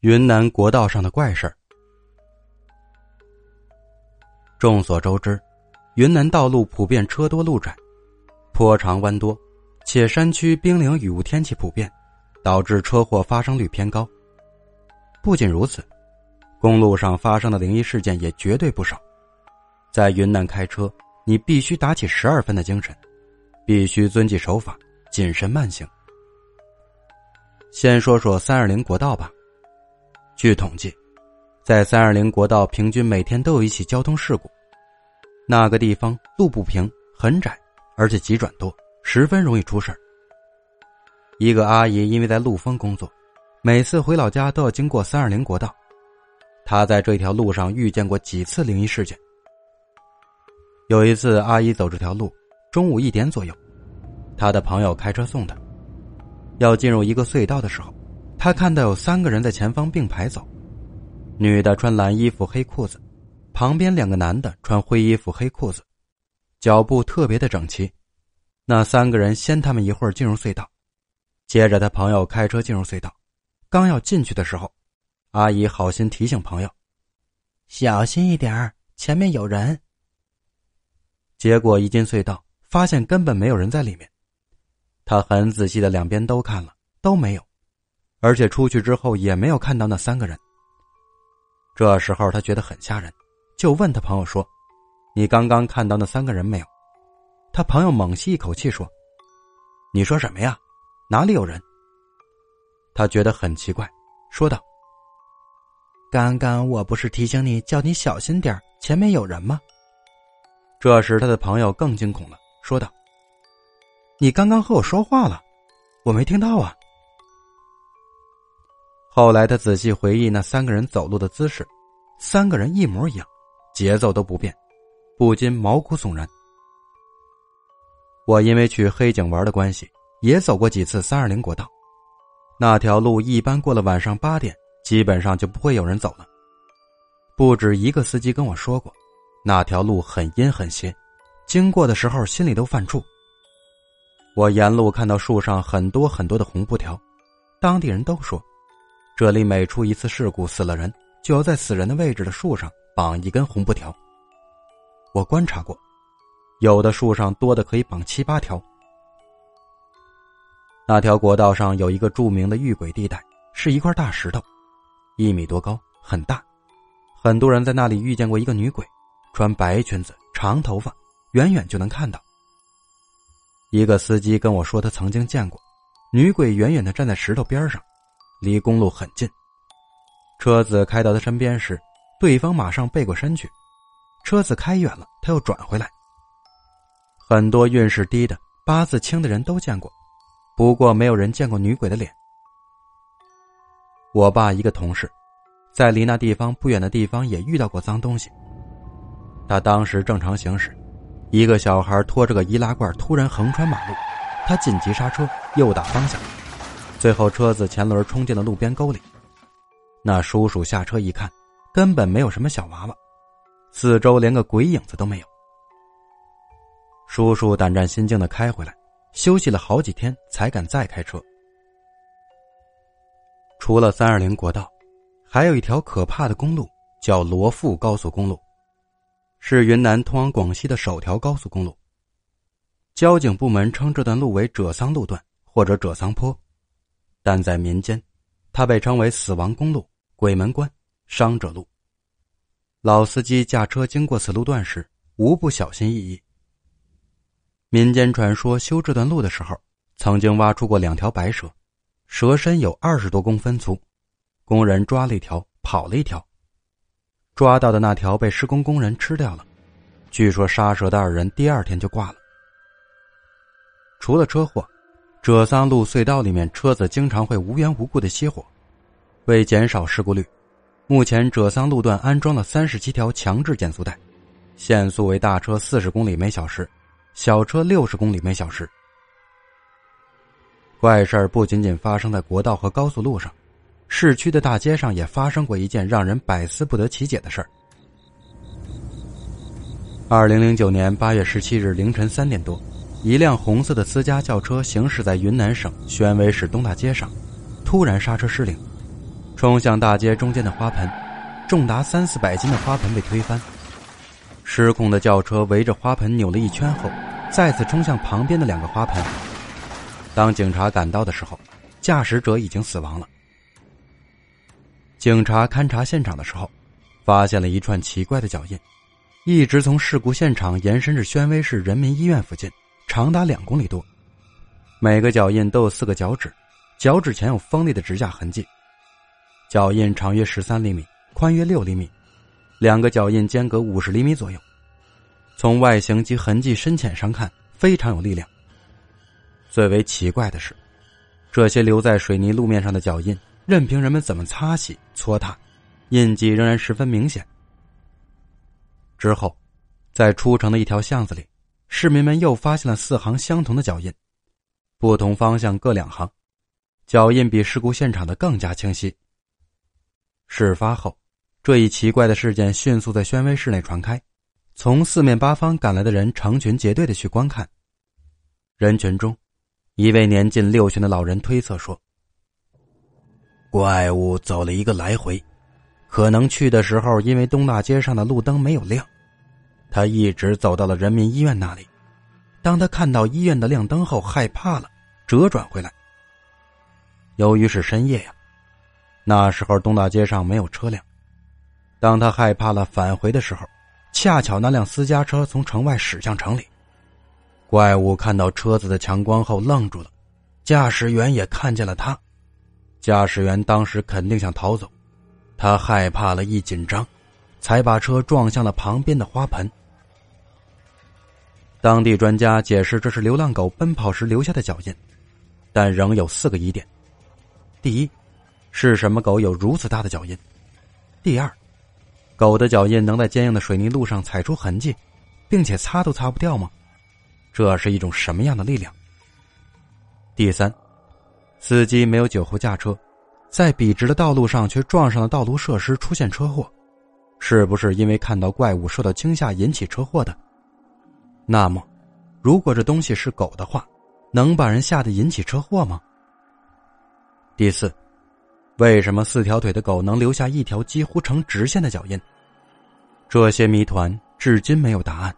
云南国道上的怪事儿。众所周知，云南道路普遍车多路窄，坡长弯多，且山区冰凌雨雾天气普遍，导致车祸发生率偏高。不仅如此，公路上发生的灵异事件也绝对不少。在云南开车，你必须打起十二分的精神，必须遵纪守法，谨慎慢行。先说说三二零国道吧。据统计，在三二零国道，平均每天都有一起交通事故。那个地方路不平，很窄，而且急转多，十分容易出事一个阿姨因为在陆丰工作，每次回老家都要经过三二零国道。她在这条路上遇见过几次灵异事件。有一次，阿姨走这条路，中午一点左右，她的朋友开车送她，要进入一个隧道的时候。他看到有三个人在前方并排走，女的穿蓝衣服黑裤子，旁边两个男的穿灰衣服黑裤子，脚步特别的整齐。那三个人先他们一会儿进入隧道，接着他朋友开车进入隧道，刚要进去的时候，阿姨好心提醒朋友：“小心一点前面有人。”结果一进隧道，发现根本没有人在里面。他很仔细的两边都看了，都没有。而且出去之后也没有看到那三个人。这时候他觉得很吓人，就问他朋友说：“你刚刚看到那三个人没有？”他朋友猛吸一口气说：“你说什么呀？哪里有人？”他觉得很奇怪，说道：“刚刚我不是提醒你叫你小心点前面有人吗？”这时他的朋友更惊恐了，说道：“你刚刚和我说话了，我没听到啊。”后来他仔细回忆那三个人走路的姿势，三个人一模一样，节奏都不变，不禁毛骨悚然。我因为去黑井玩的关系，也走过几次三二零国道，那条路一般过了晚上八点，基本上就不会有人走了。不止一个司机跟我说过，那条路很阴很邪，经过的时候心里都犯怵。我沿路看到树上很多很多的红布条，当地人都说。这里每出一次事故死了人，就要在死人的位置的树上绑一根红布条。我观察过，有的树上多的可以绑七八条。那条国道上有一个著名的遇鬼地带，是一块大石头，一米多高，很大。很多人在那里遇见过一个女鬼，穿白裙子，长头发，远远就能看到。一个司机跟我说，他曾经见过女鬼远远的站在石头边上。离公路很近，车子开到他身边时，对方马上背过身去。车子开远了，他又转回来。很多运势低的、八字轻的人都见过，不过没有人见过女鬼的脸。我爸一个同事，在离那地方不远的地方也遇到过脏东西。他当时正常行驶，一个小孩拖着个易拉罐突然横穿马路，他紧急刹车，右打方向。最后，车子前轮冲进了路边沟里。那叔叔下车一看，根本没有什么小娃娃，四周连个鬼影子都没有。叔叔胆战心惊的开回来，休息了好几天才敢再开车。除了三二零国道，还有一条可怕的公路，叫罗富高速公路，是云南通往广西的首条高速公路。交警部门称这段路为者桑路段或者者桑坡。但在民间，它被称为“死亡公路”“鬼门关”“伤者路”。老司机驾车经过此路段时，无不小心翼翼。民间传说，修这段路的时候，曾经挖出过两条白蛇，蛇身有二十多公分粗。工人抓了一条，跑了一条，抓到的那条被施工工人吃掉了。据说杀蛇的二人第二天就挂了。除了车祸。者桑路隧道里面车子经常会无缘无故的熄火，为减少事故率，目前者桑路段安装了三十七条强制减速带，限速为大车四十公里每小时，小车六十公里每小时。怪事儿不仅仅发生在国道和高速路上，市区的大街上也发生过一件让人百思不得其解的事儿。二零零九年八月十七日凌晨三点多。一辆红色的私家轿车行驶在云南省宣威市东大街上，突然刹车失灵，冲向大街中间的花盆，重达三四百斤的花盆被推翻，失控的轿车围着花盆扭了一圈后，再次冲向旁边的两个花盆。当警察赶到的时候，驾驶者已经死亡了。警察勘察现场的时候，发现了一串奇怪的脚印，一直从事故现场延伸至宣威市人民医院附近，长达两公里多。每个脚印都有四个脚趾，脚趾前有锋利的指甲痕迹。脚印长约十三厘米，宽约六厘米，两个脚印间隔五十厘米左右。从外形及痕迹深浅上看，非常有力量。最为奇怪的是，这些留在水泥路面上的脚印，任凭人们怎么擦洗、搓踏，印记仍然十分明显。之后，在出城的一条巷子里，市民们又发现了四行相同的脚印，不同方向各两行，脚印比事故现场的更加清晰。事发后，这一奇怪的事件迅速在宣威市内传开，从四面八方赶来的人成群结队的去观看。人群中，一位年近六旬的老人推测说：“怪物走了一个来回，可能去的时候因为东大街上的路灯没有亮，他一直走到了人民医院那里。当他看到医院的亮灯后，害怕了，折转回来。由于是深夜呀。”那时候东大街上没有车辆，当他害怕了返回的时候，恰巧那辆私家车从城外驶向城里。怪物看到车子的强光后愣住了，驾驶员也看见了他。驾驶员当时肯定想逃走，他害怕了一紧张，才把车撞向了旁边的花盆。当地专家解释这是流浪狗奔跑时留下的脚印，但仍有四个疑点：第一。是什么狗有如此大的脚印？第二，狗的脚印能在坚硬的水泥路上踩出痕迹，并且擦都擦不掉吗？这是一种什么样的力量？第三，司机没有酒后驾车，在笔直的道路上却撞上了道路设施，出现车祸，是不是因为看到怪物受到惊吓引起车祸的？那么，如果这东西是狗的话，能把人吓得引起车祸吗？第四。为什么四条腿的狗能留下一条几乎成直线的脚印？这些谜团至今没有答案。